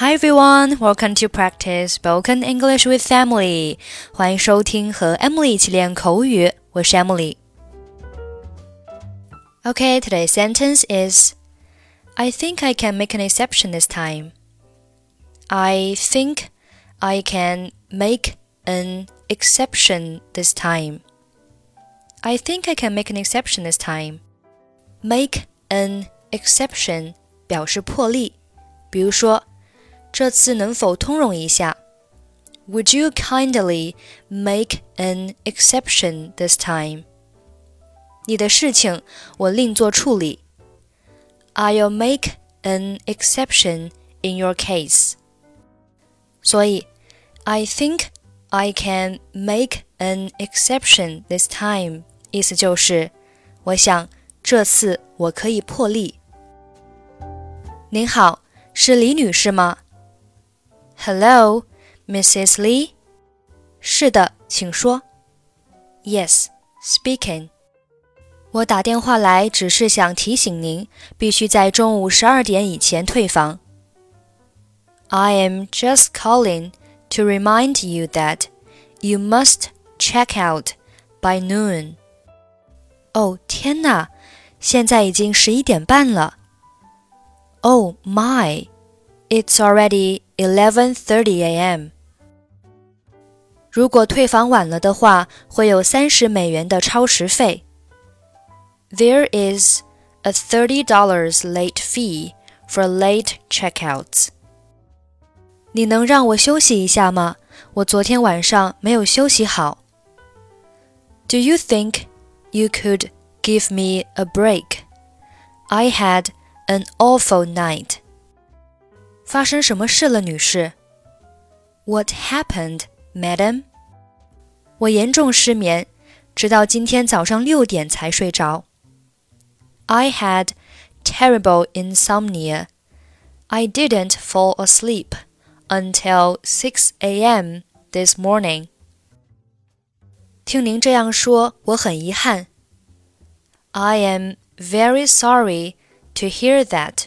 Hi everyone, welcome to practice spoken English with Emily. 欢迎收听和 Emily 一起练口语，我是 Emily。Okay, today's sentence is I think I can make an exception this time. I think I can make an exception this time. I think I can make an exception this time. Make an exception 表示破例，比如说。 这次能否通融一下？Would you kindly make an exception this time？你的事情我另做处理。I'll make an exception in your case。所以，I think I can make an exception this time。意思就是，我想这次我可以破例。您好，是李女士吗 ？Hello, Mrs. Lee. 是的，请说。Yes, speaking. 我打电话来只是想提醒您，必须在中午十二点以前退房。I am just calling to remind you that you must check out by noon. 哦，天哪！现在已经十一点半了。Oh my! It's already 11:30 a.m. 如果退房晚了的话，会有三十美元的超时费。There is a thirty dollars late fee for late checkouts. 你能让我休息一下吗？我昨天晚上没有休息好。Do you think you could give me a break? I had an awful night. 发生什么事了，女士？What happened, madam？我严重失眠，直到今天早上六点才睡着。I had terrible insomnia. I didn't fall asleep until 6 a.m. this morning. 听您这样说，我很遗憾。I am very sorry to hear that.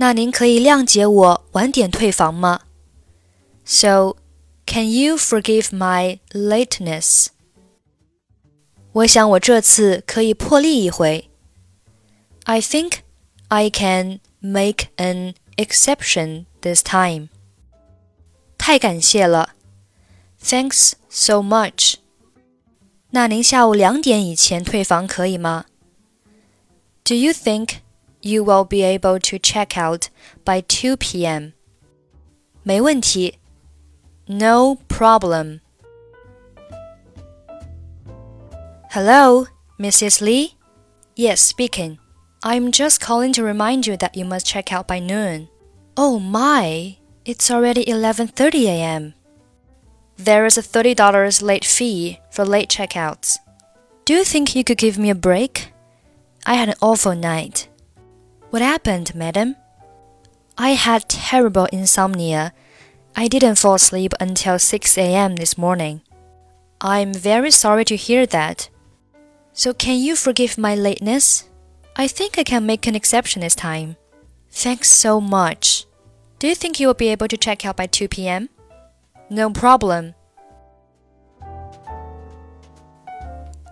那您可以谅解我晚点退房吗？So, can you forgive my lateness? 我想我这次可以破例一回。I think I can make an exception this time. 太感谢了，Thanks so much. 那您下午两点以前退房可以吗？Do you think you will be able to check out by 2 p.m. 没问题. No problem. Hello, Mrs. Lee? Yes, speaking. I'm just calling to remind you that you must check out by noon. Oh my, it's already 11:30 a.m. There is a $30 late fee for late checkouts. Do you think you could give me a break? I had an awful night. What happened, madam? I had terrible insomnia. I didn't fall asleep until 6 a.m. this morning. I'm very sorry to hear that. So, can you forgive my lateness? I think I can make an exception this time. Thanks so much. Do you think you will be able to check out by 2 p.m.? No problem.